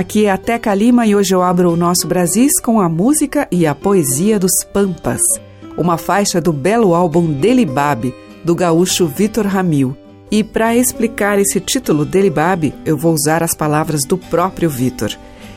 Aqui é a Teca Lima e hoje eu abro o nosso Brasis com a música e a poesia dos Pampas, uma faixa do belo álbum Delibab, do gaúcho Vitor Ramil. E para explicar esse título Delibab, eu vou usar as palavras do próprio Vitor.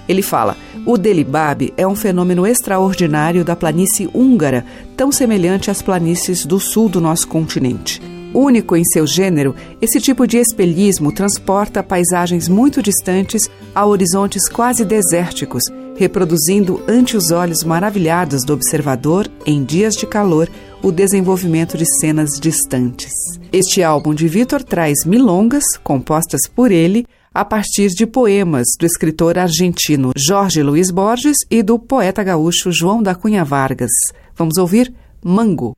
Ele fala: o Delibab é um fenômeno extraordinário da planície húngara, tão semelhante às planícies do sul do nosso continente. Único em seu gênero, esse tipo de espelhismo transporta paisagens muito distantes a horizontes quase desérticos, reproduzindo ante os olhos maravilhados do observador, em dias de calor, o desenvolvimento de cenas distantes. Este álbum de Vitor traz milongas, compostas por ele, a partir de poemas do escritor argentino Jorge Luiz Borges e do poeta gaúcho João da Cunha Vargas. Vamos ouvir Mango.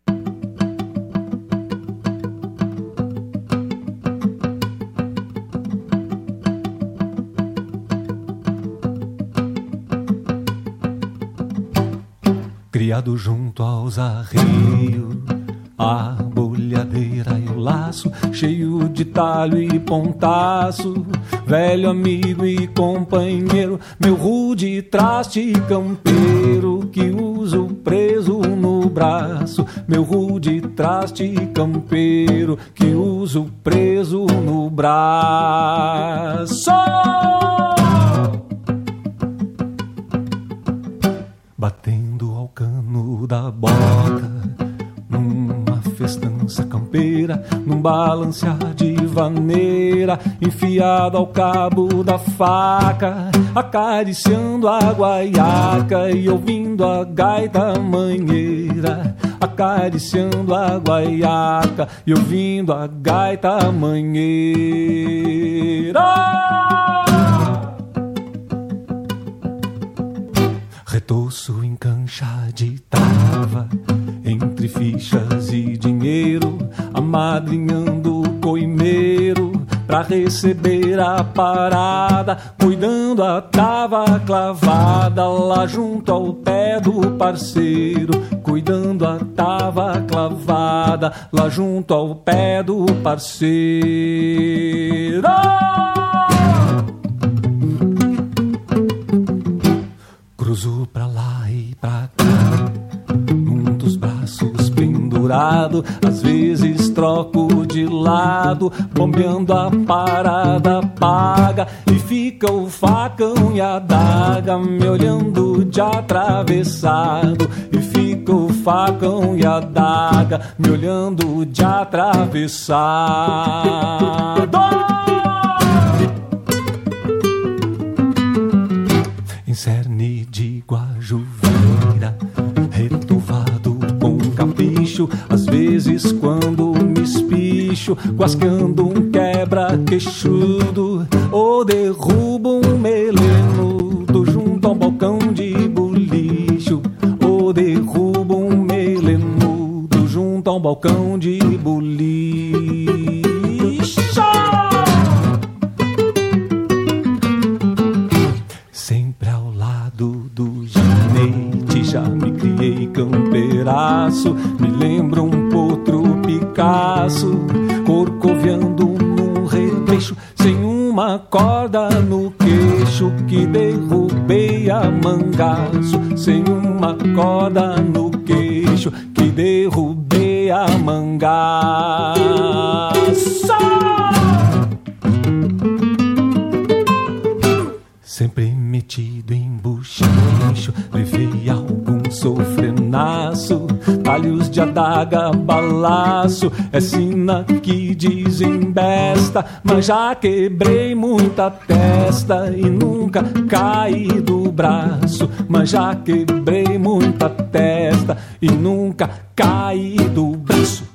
Criado junto aos arreios, a bolhadeira e o laço, cheio de talho e pontaço. Velho amigo e companheiro, meu rude traste campeiro, que uso preso no braço. Meu rude traste campeiro, que uso preso no braço. Da bota, numa festança campeira, num balancear de vaneira, enfiado ao cabo da faca, acariciando a guaiaca e ouvindo a gaita manheira, acariciando a guaiaca e ouvindo a gaita manheira. De trava, entre fichas e dinheiro, amadrinhando o coimeiro pra receber a parada, cuidando a tava clavada lá junto ao pé do parceiro, cuidando a tava clavada lá junto ao pé do parceiro. Cruzo pra lá e pra cá, num dos braços pendurado. Às vezes troco de lado, bombeando a parada paga. E fica o facão e a daga me olhando de atravessado. E fica o facão e a daga me olhando de atravessado. Capricho, às vezes quando me espicho, guascando um quebra-queixudo, ou derrubo um melenudo junto a um balcão de bolicho, ou derrubo um melenudo junto a um balcão de bolicho. A mangaço Sem uma corda no queixo Que derrubei a mangaço Sempre metido em buchincho, levei algum sofrenaço, talhos de adaga, balaço, é sina que desembesta, mas já quebrei muita testa e nunca caí do braço, mas já quebrei muita testa e nunca caí do braço.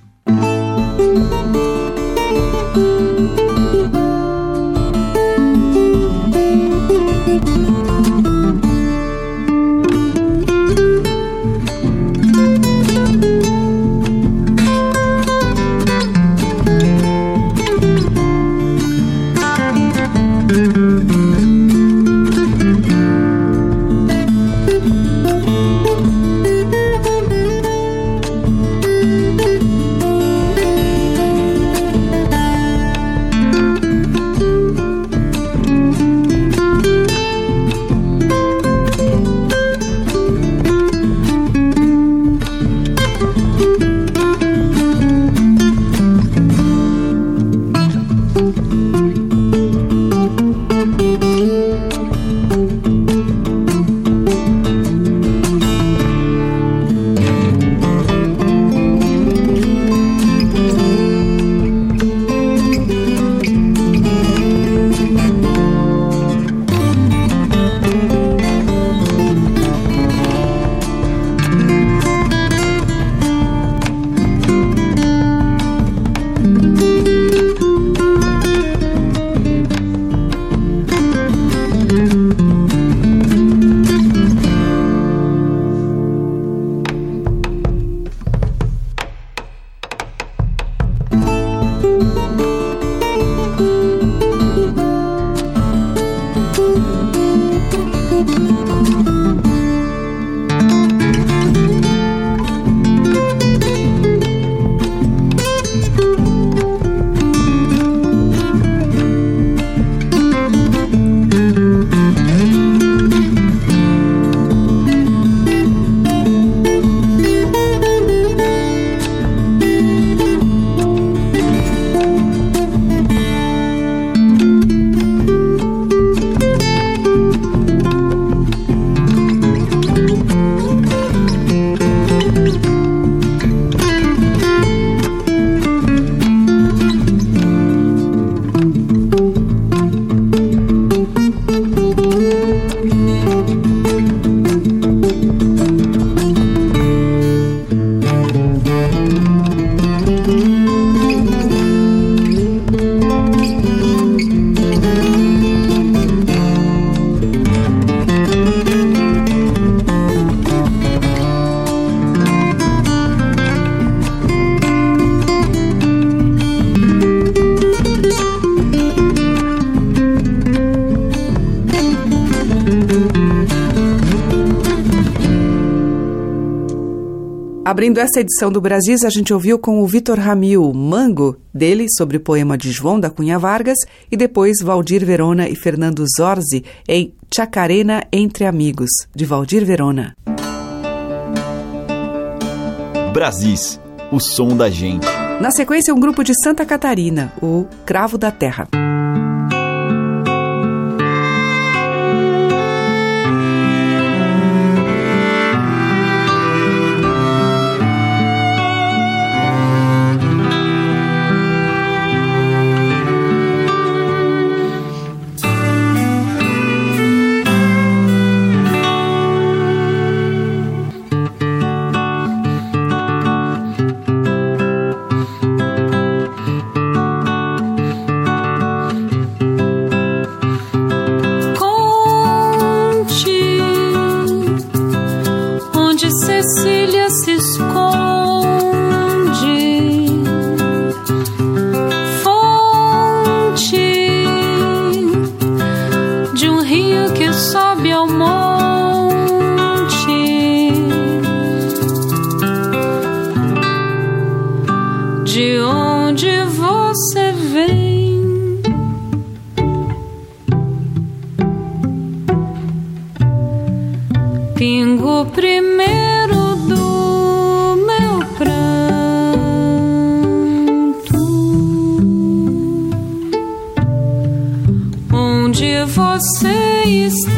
Abrindo essa edição do Brasis, a gente ouviu com o Vitor Ramil, Mango, dele sobre o poema de João da Cunha Vargas, e depois Valdir Verona e Fernando Zorzi em Chacarena Entre Amigos, de Valdir Verona. Brasis, o som da gente. Na sequência, um grupo de Santa Catarina, o Cravo da Terra. de onde você vem. Pingo primeiro do meu pranto, onde você está.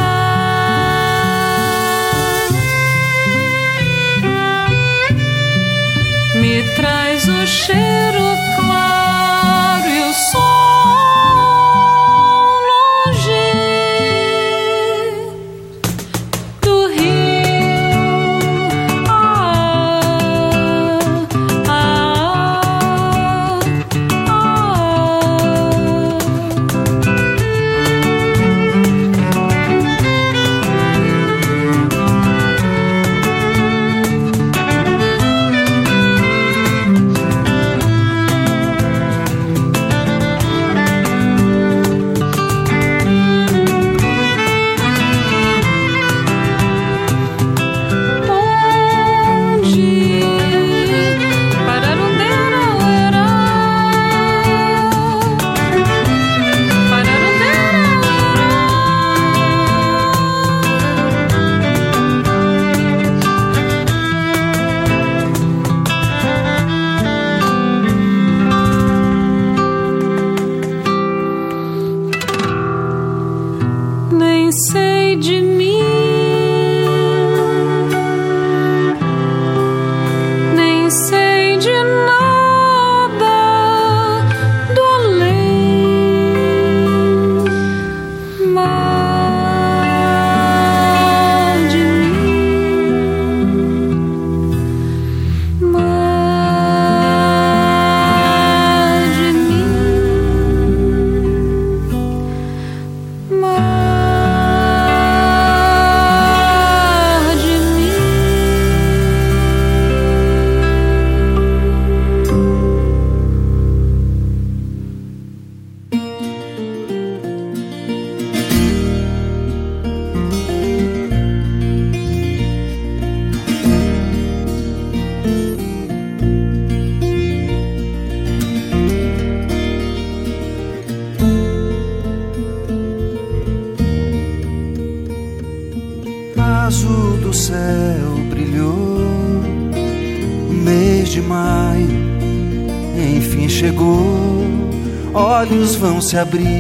Se abrir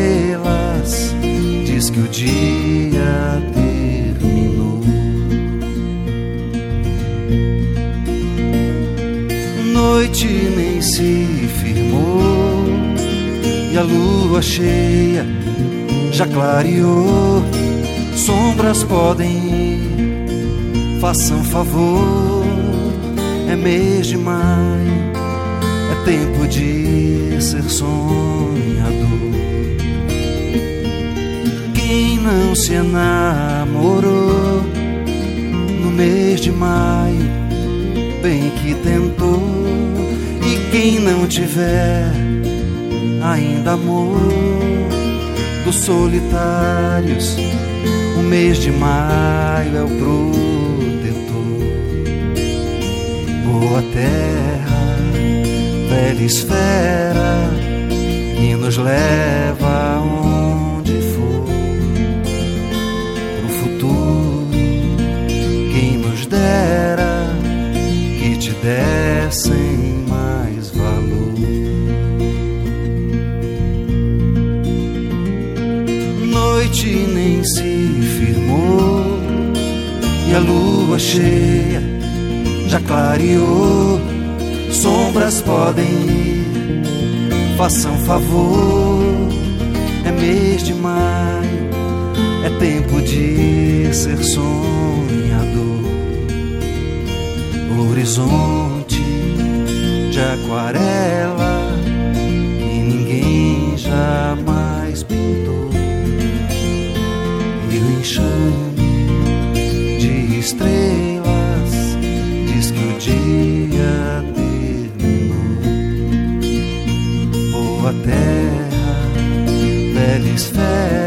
estrelas diz que o dia terminou. Noite nem se e a lua cheia já clareou. Sombras podem ir, façam favor. É mês de maio, é tempo de ser sonhador. Não se enamorou no mês de maio, bem que tentou. E quem não tiver ainda amor dos solitários. O mês de maio é o protetor. Boa terra, velha esfera que nos leva que te dessem noite nem se firmou e a lua cheia já clareou. Sombras podem ir, façam favor. É mês de maio, é tempo de ser sonhador. Horizonte de aquarela que ninguém jamais pintou enxame de estrelas diz que o dia terminou. Boa terra, velha esfera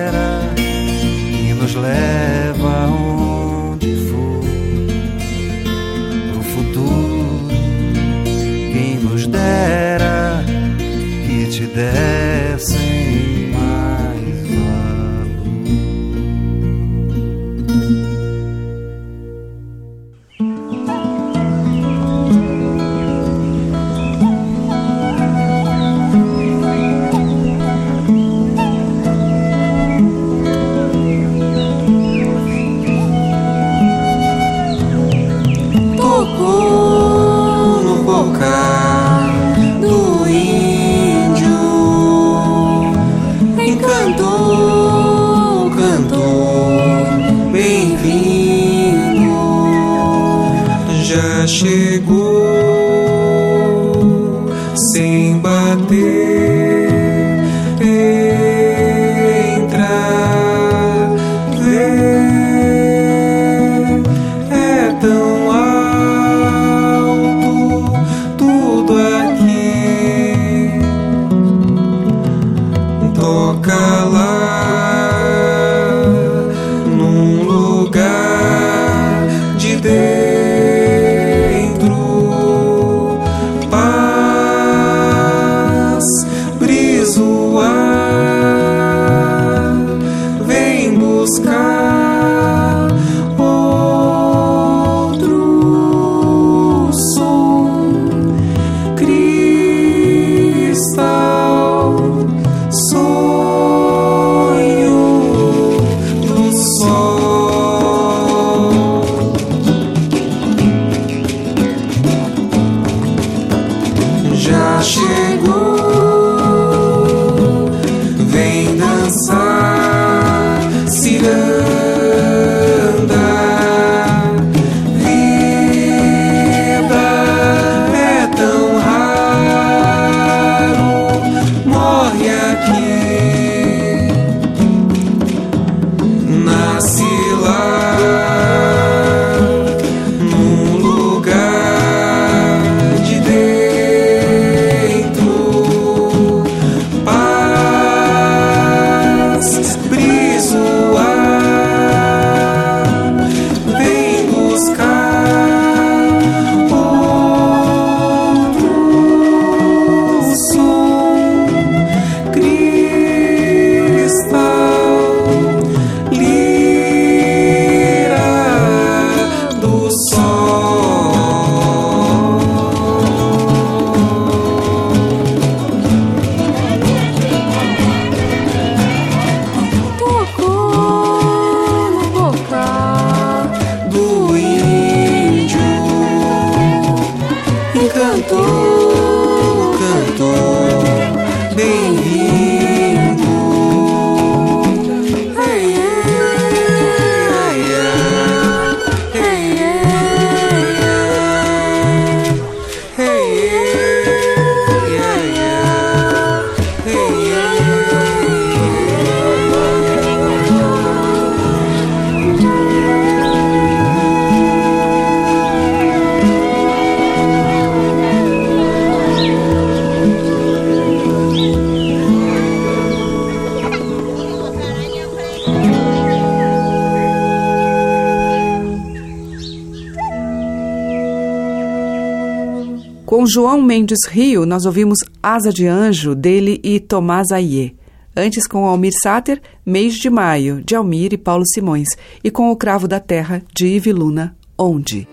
Com João Mendes Rio, nós ouvimos Asa de Anjo, dele e Tomás Aie. Antes, com Almir Sater, Mês de Maio, de Almir e Paulo Simões. E com O Cravo da Terra, de Ive Luna, Onde.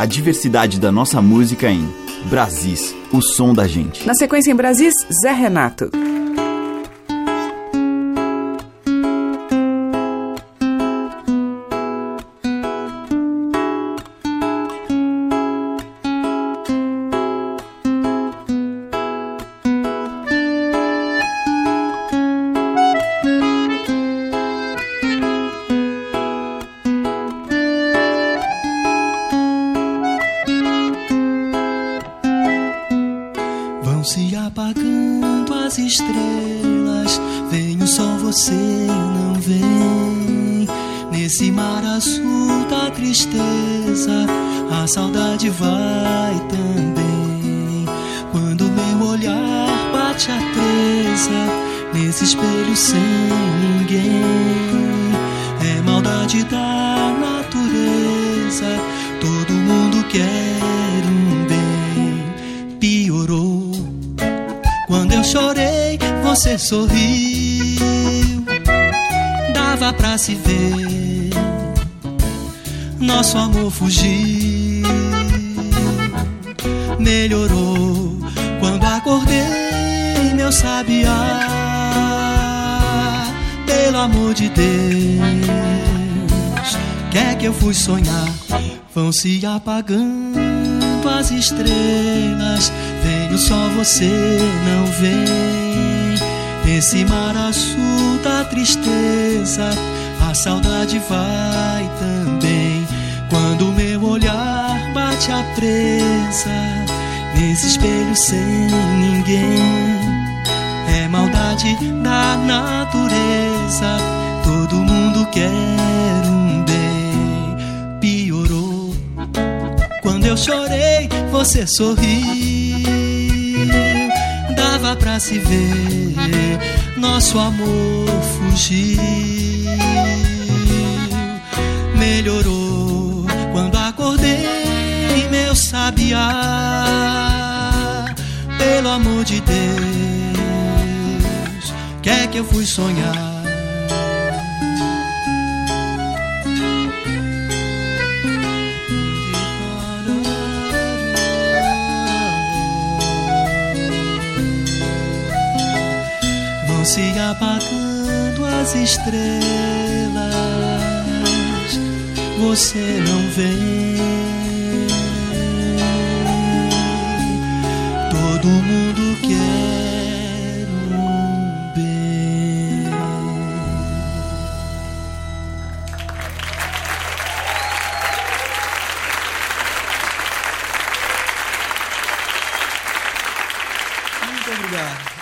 A diversidade da nossa música em Brasis, o som da gente. Na sequência em Brasis, Zé Renato. Dava pra se ver. Nosso amor fugiu, melhorou quando acordei, meu sabiá. Pelo amor de Deus, quer que eu fui sonhar? Vão se apagando as estrelas, veio só você, não vem Nesse mar azul da tristeza, a saudade vai também. Quando meu olhar bate a presa, nesse espelho sem ninguém. É maldade da natureza, todo mundo quer um bem. Piorou quando eu chorei, você sorriu pra se ver, nosso amor fugiu. Melhorou quando acordei, meu sabiá. Pelo amor de Deus, quer que eu fui sonhar? Se apagando as estrelas, você não vem. Todo mundo quer um bem. Muito obrigado.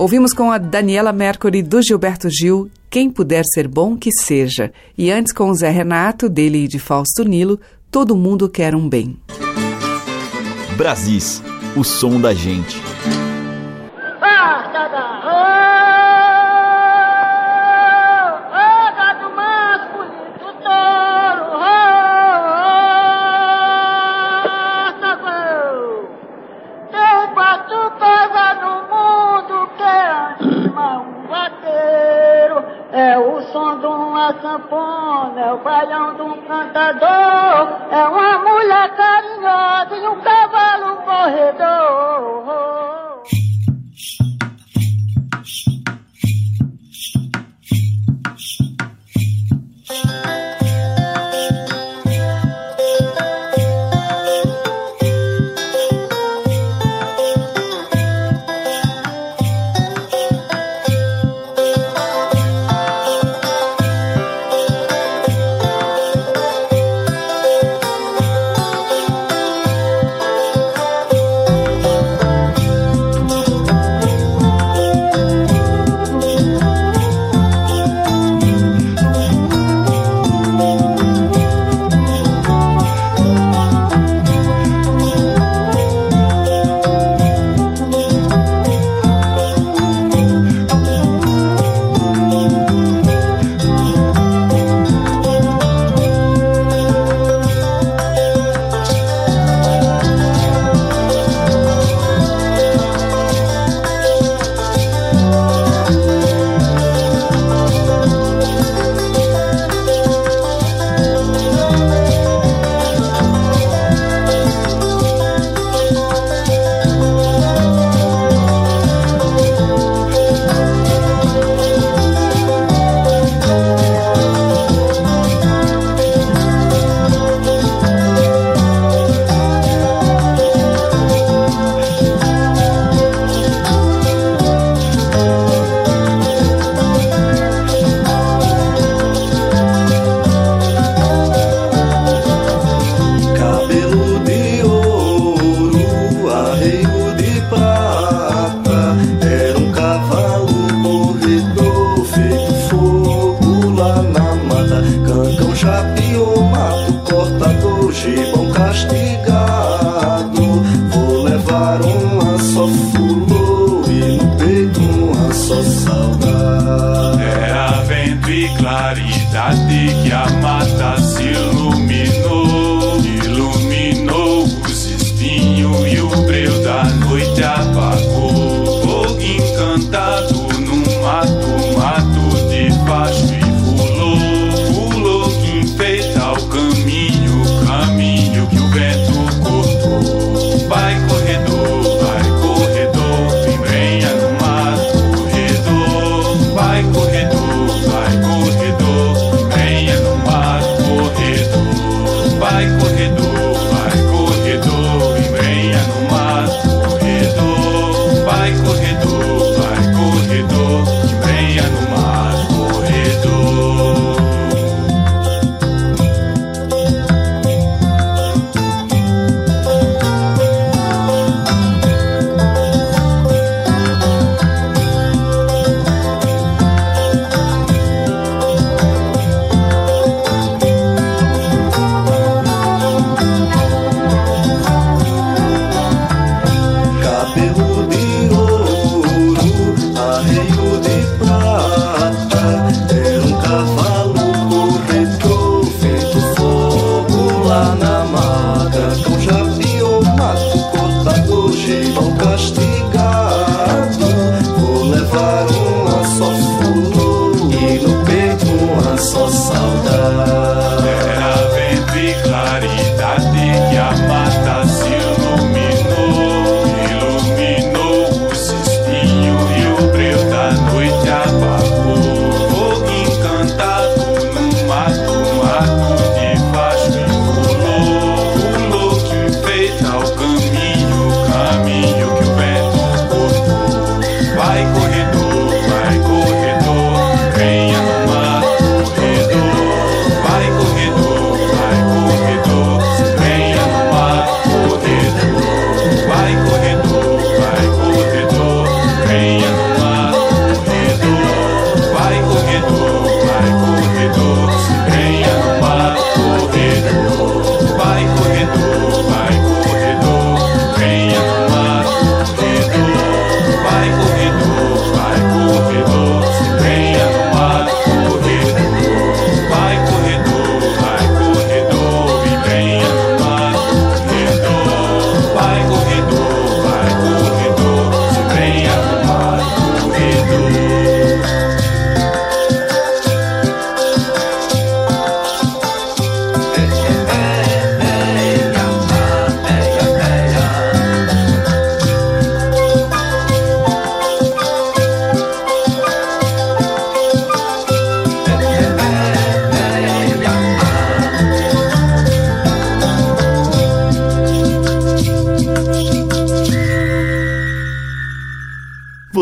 Ouvimos com a Daniela Mercury do Gilberto Gil, Quem Puder Ser Bom Que Seja. E antes com o Zé Renato, dele e de Fausto Nilo, Todo Mundo Quer Um Bem. Brasis, o som da gente. Sanfona, é o baião de um cantador, é uma mulher carinhosa e um cavalo corredor.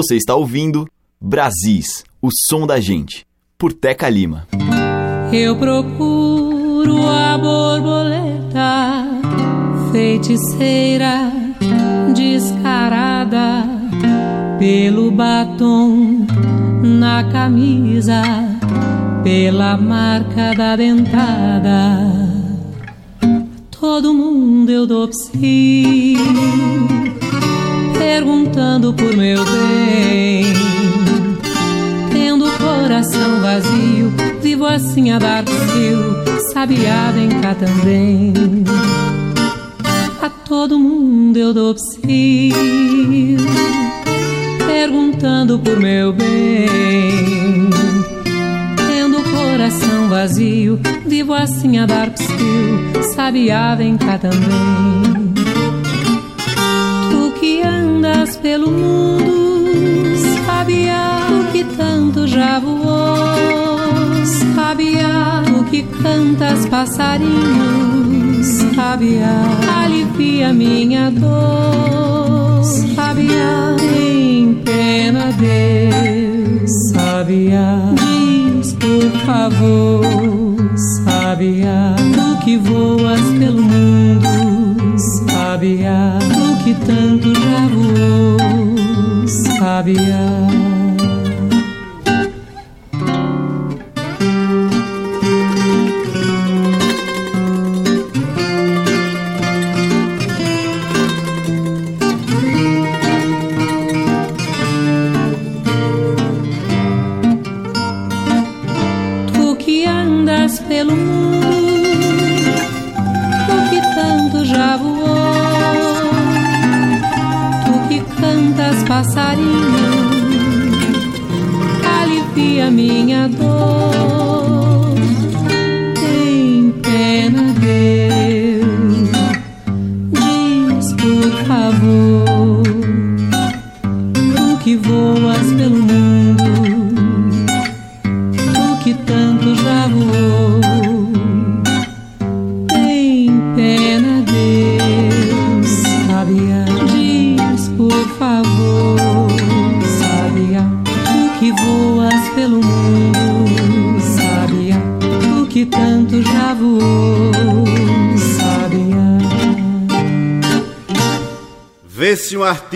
Você está ouvindo Brasis, o som da gente, por Teca Lima. Eu procuro a borboleta, feiticeira, descarada, pelo batom na camisa, pela marca da dentada. Todo mundo eu dou psi, perguntando por meu bem. Vivo assim a dar fio, sabiá vem cá também. A todo mundo eu dou psi, perguntando por meu bem. Tendo o coração vazio, vivo assim a dar psiu, sabiá vem cá também. Tu que andas pelo mundo, que cantas passarinhos, sabiá, alivia minha dor, sabiá, tem pena Deus, sabiá, diz por favor, sabiá, tu que voas pelo mundo, sabiá, tu que tanto já voou, sabiá.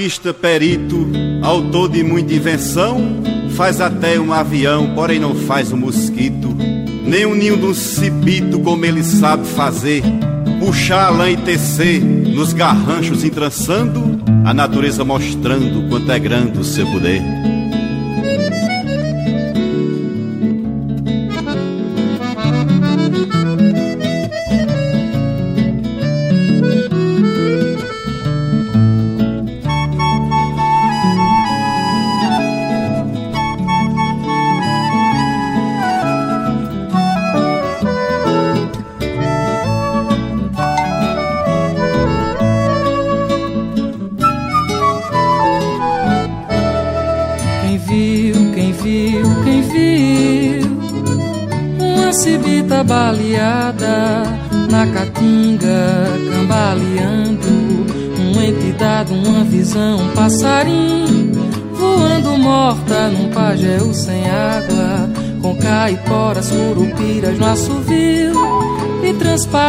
Artista perito, autor de muita invenção, faz até um avião, porém não faz um mosquito, nem um ninho de um cipito como ele sabe fazer. Puxar a lã e tecer, nos garranchos entrançando, a natureza mostrando quanto é grande o seu poder.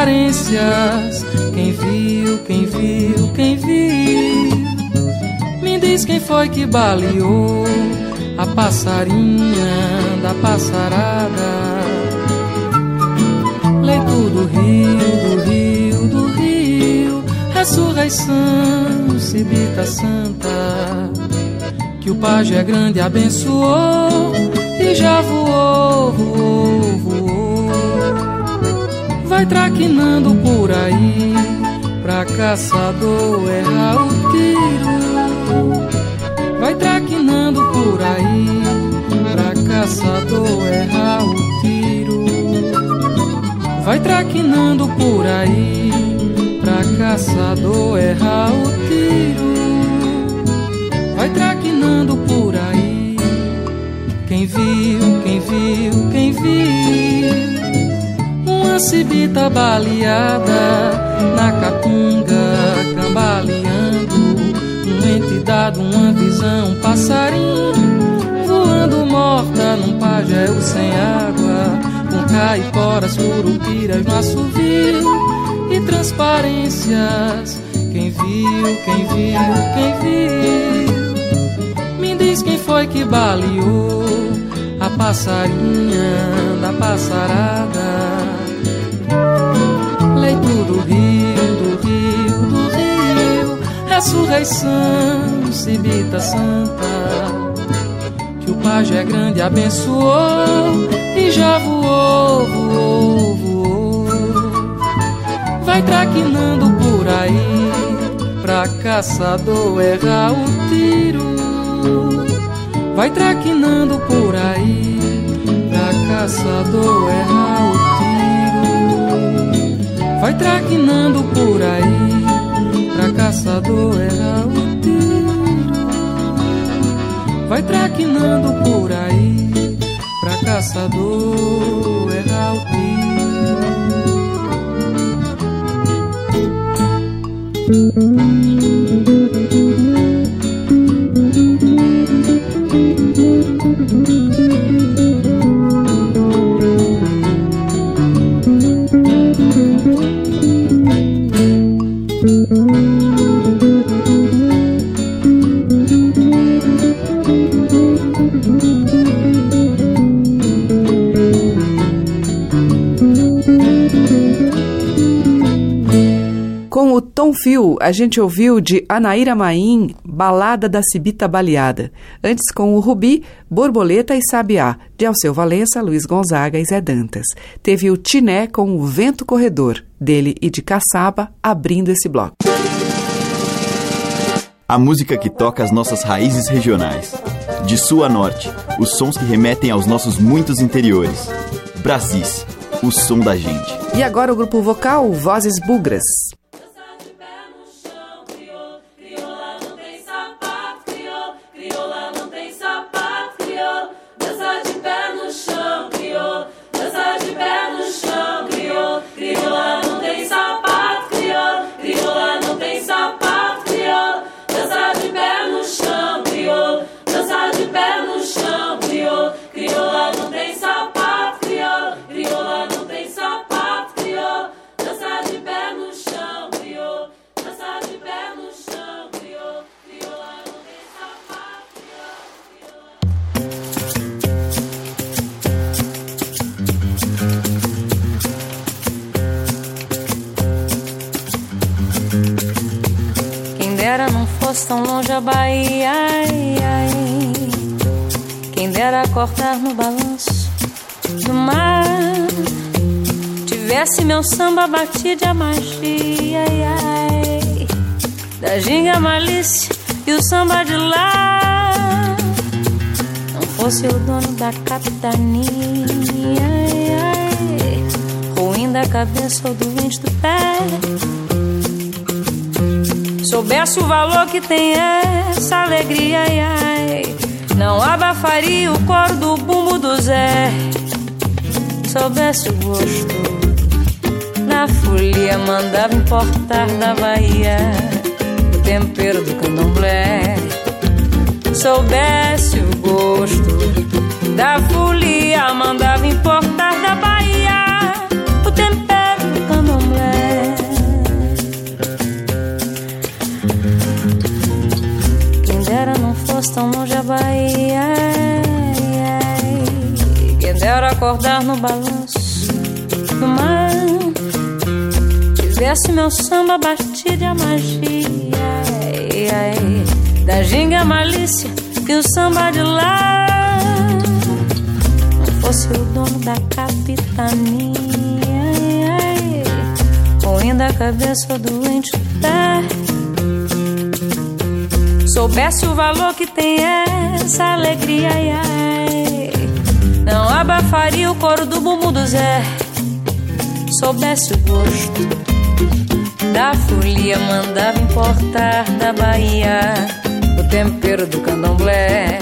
Transparências Quem viu, quem viu, quem viu me diz quem foi que baleou a passarinha da passarada. Leito do rio, do rio, do rio, ressurreição, cibita santa. Que o paje é grande abençoou e já voou, voou. Vai traquinando por aí pra caçador errar o tiro. Vai traquinando por aí pra caçador errar o tiro. Vai traquinando por aí pra caçador errar o tiro. cibita baleada na capunga cambaleando um entidade, uma visão, um passarinho voando morta num pajéu sem água com caiporas, curupiras no assovio e transparências. Quem viu, quem viu, quem viu? Me diz quem foi que baleou a passarinha da passarada. Do rio, do rio, do rio, ressurreição, cibita santa que o pajé grande abençoou e já voou, voou, voou. Vai traquinando por aí pra caçador errar o tiro. Vai traquinando por aí pra caçador errar o tiro. Vai traquinando por aí pra caçador errar o tiro. Vai traquinando por aí pra caçador errar o Fio, a gente ouviu de Anaíra Maim, Balada da Cibita Baleada. Antes, com o Rubi, Borboleta e Sabiá, de Alceu Valença, Luiz Gonzaga e Zé Dantas. Teve o Tiné com o Vento Corredor, dele e de Caçaba, abrindo esse bloco. A música que toca as nossas raízes regionais. De sul a norte, os sons que remetem aos nossos muitos interiores. Brasis, o som da gente. E agora o grupo vocal Vozes Bugras. Tão longe a Bahia. Ai, ai. Quem dera cortar no balanço do mar. Tivesse meu samba batido a magia. Ai, ai. Da ginga malícia e o samba de lá. Não fosse o dono da capitania. Ai. Ruim da cabeça ou doente do pé soubesse o valor que tem essa alegria, ai, ai, não abafaria o coro do bumbo do Zé. Soubesse o gosto na folia, mandava importar da Bahia o tempero do candomblé. Soubesse o gosto da folia, mandava importar tão longe a Bahia. Quem dera acordar no balanço do mar. Tivesse meu samba batido a magia. Da ginga malícia e o samba de lá. Não fosse o dono da capitania. Ruim da cabeça doente da soubesse o valor que tem essa alegria, ai, ai, não abafaria o coro do bumbo do Zé. Soubesse o gosto da folia, mandava importar da Bahia o tempero do candomblé.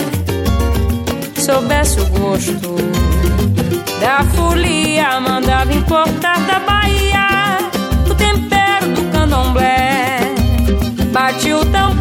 Soubesse o gosto da folia, mandava importar da Bahia o tempero do candomblé. Bate o tambor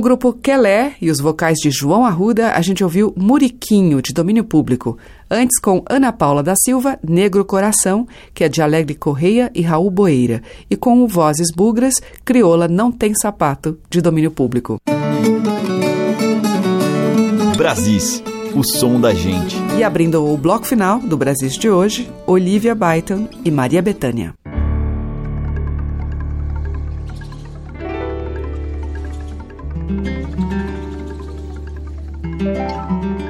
grupo Quelé e os vocais de João Arruda, a gente ouviu Muriquinho, de domínio público. Antes, com Ana Paula da Silva, Negro Coração, que é de Alegre Correia e Raul Boeira. E com o Vozes Bugras, Crioula Não Tem Sapato, de domínio público. Brasis, o som da gente. E abrindo o bloco final do Brasis de hoje, Olivia Byton e Maria Bethânia. Negra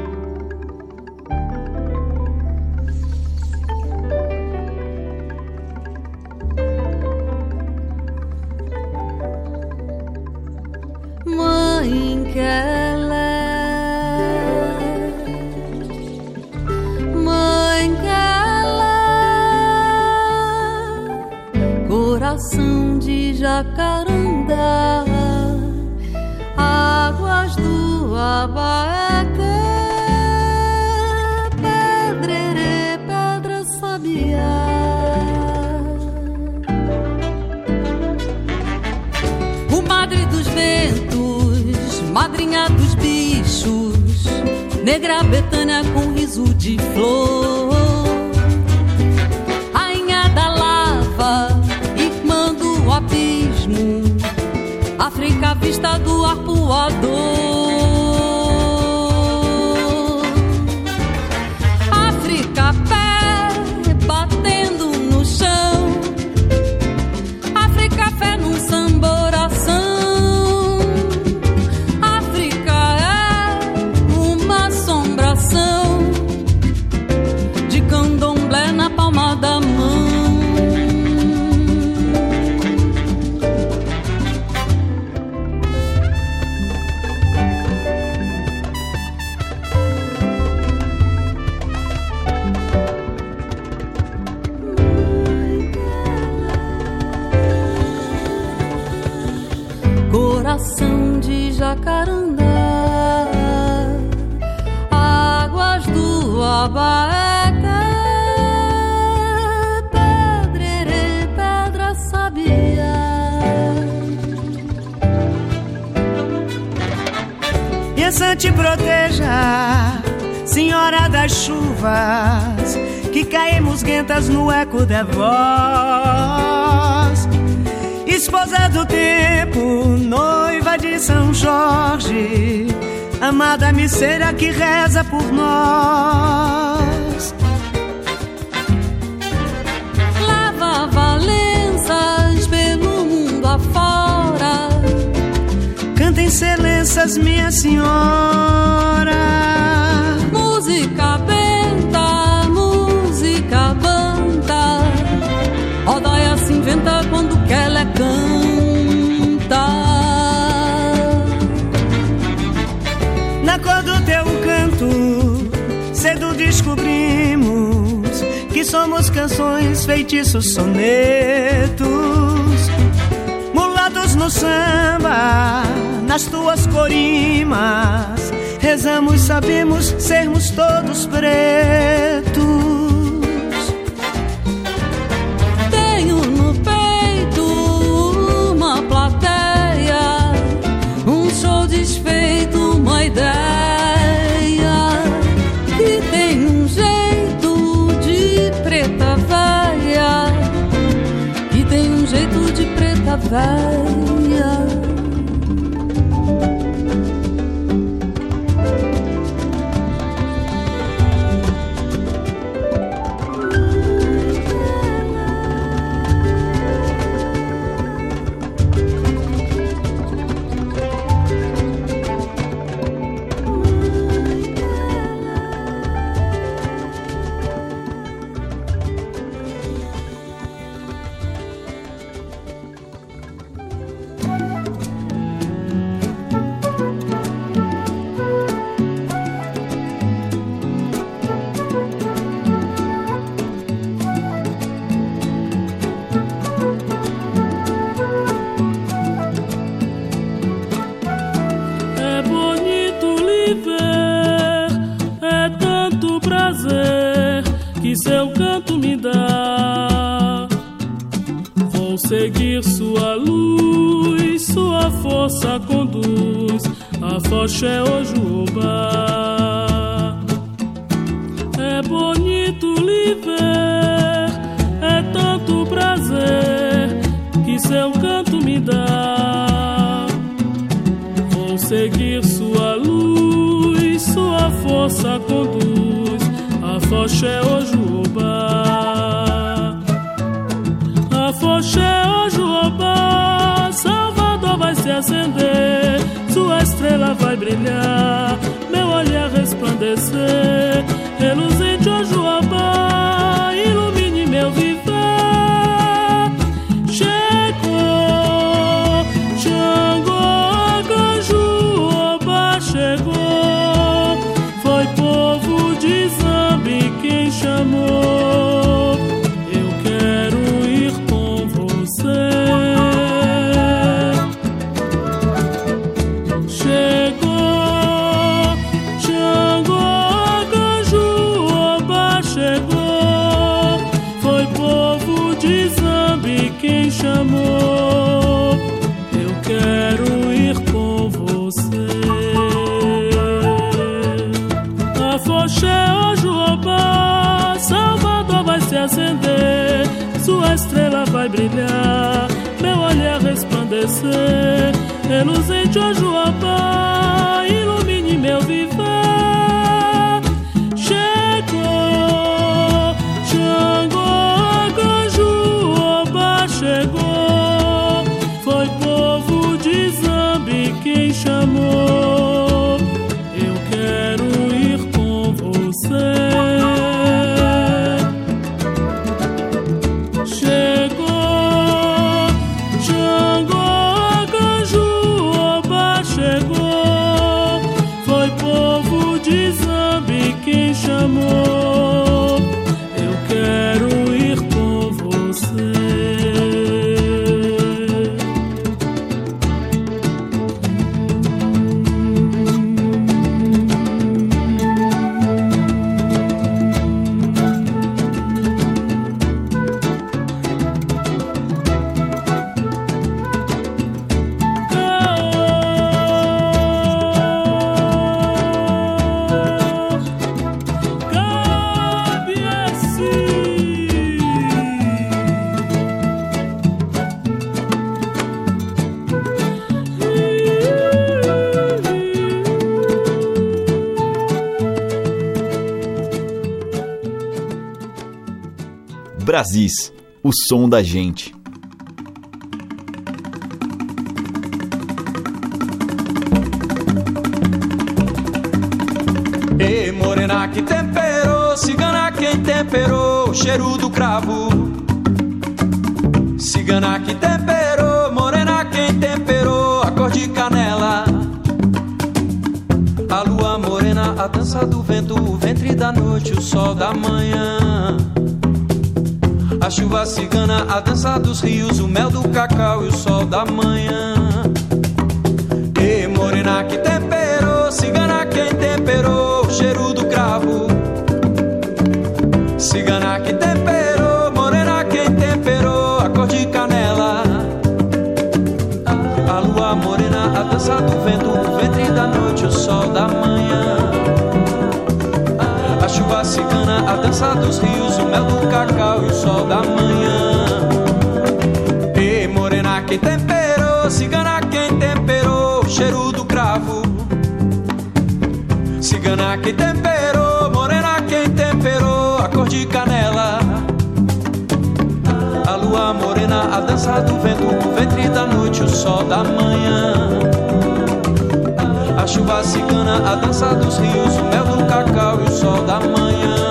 Abaeté, pedrere, pedra sabia. É Piensa te proteja, senhora das chuvas, que caímos musguentas no eco da voz. Esposa do tempo, noiva de São Jorge amada miseira que reza por nós. Lava Valenças pelo mundo afora. Canta excelências, minha senhora. Música benta, música banta. Rodaia se inventa quando que ela canta. Somos canções, feitiços, sonetos. Mulatos no samba, nas tuas corimas. Rezamos, sabemos sermos todos pretos. Tenho no peito uma plateia, um show desfeito, uma ideia. Bye. Chamou. Eu quero ir com você. A Foché Ojubá, Salvador vai se acender, sua estrela vai brilhar, meu olhar resplandecer, reluzente Ojubá, Brasis, o som da gente. Ei, morena que temperou, cigana quem temperou, o cheiro do cravo. Cigana que temperou, morena quem temperou, a cor de canela. A lua morena, a dança do vento, o ventre da noite, o sol da manhã. A chuva cigana, a dança dos rios, o mel do cacau e o sol da manhã. E morena que temperou, cigana quem temperou, o cheiro do cravo. Cigana a dança dos rios, o mel do cacau e o sol da manhã. E morena quem temperou, cigana quem temperou, o cheiro do cravo. Cigana quem temperou, morena quem temperou, a cor de canela. A lua morena, a dança do vento, o ventre da noite, o sol da manhã. A chuva cigana, a dança dos rios, o mel do cacau e o sol da manhã.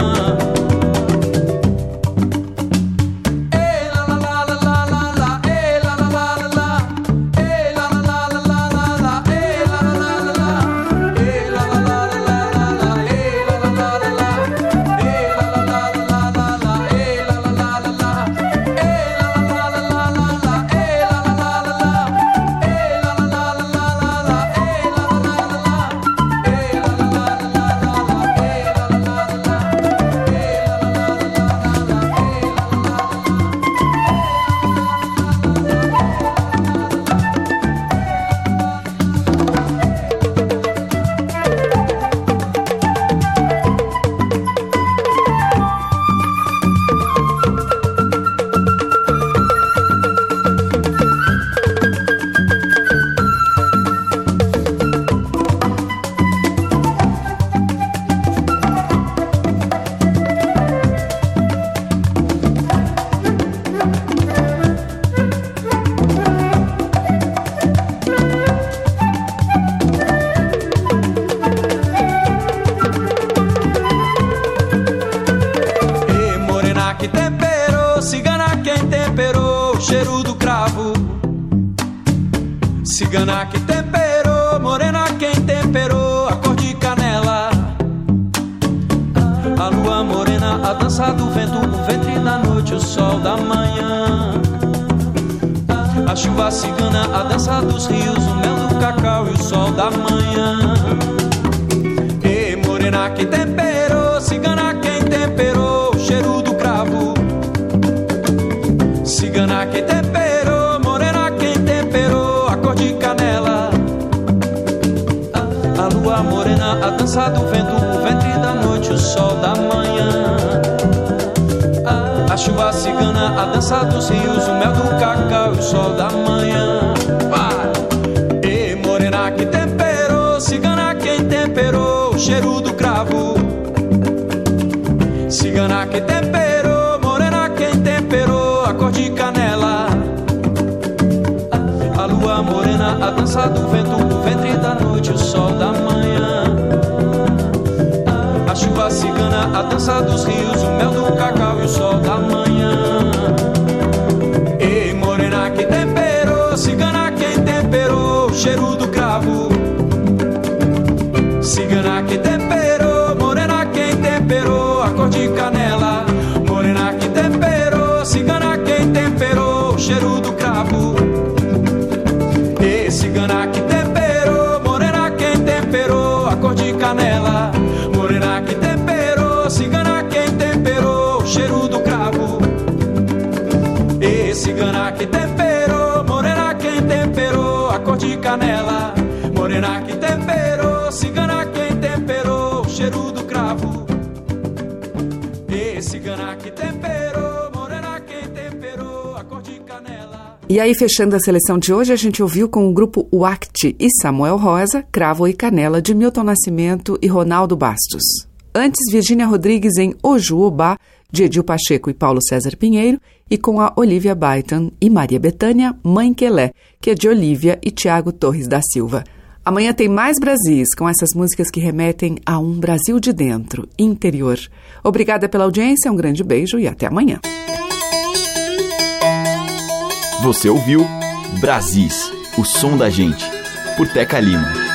Morena, a dança do vento, o ventre da noite, o sol da manhã. A chuva cigana, a dança dos rios, o mel do cacau de canela. Morena que temperou, cigana quem temperou, o cheiro do cravo. E cigana que temperou, morena quem temperou, a cor de canela. E aí, fechando a seleção de hoje, a gente ouviu com o grupo Wact e Samuel Rosa, Cravo e Canela, de Milton Nascimento e Ronaldo Bastos. Antes, Virgínia Rodrigues em Ojuobá de Edil Pacheco e Paulo César Pinheiro, e com a Olivia Byton e Maria Betânia Mãe Quelé, que é de Olivia e Tiago Torres da Silva. Amanhã tem mais Brasis, com essas músicas que remetem a um Brasil de dentro, interior. Obrigada pela audiência, um grande beijo e até amanhã. Você ouviu Brasis, o som da gente, por Teca Lima.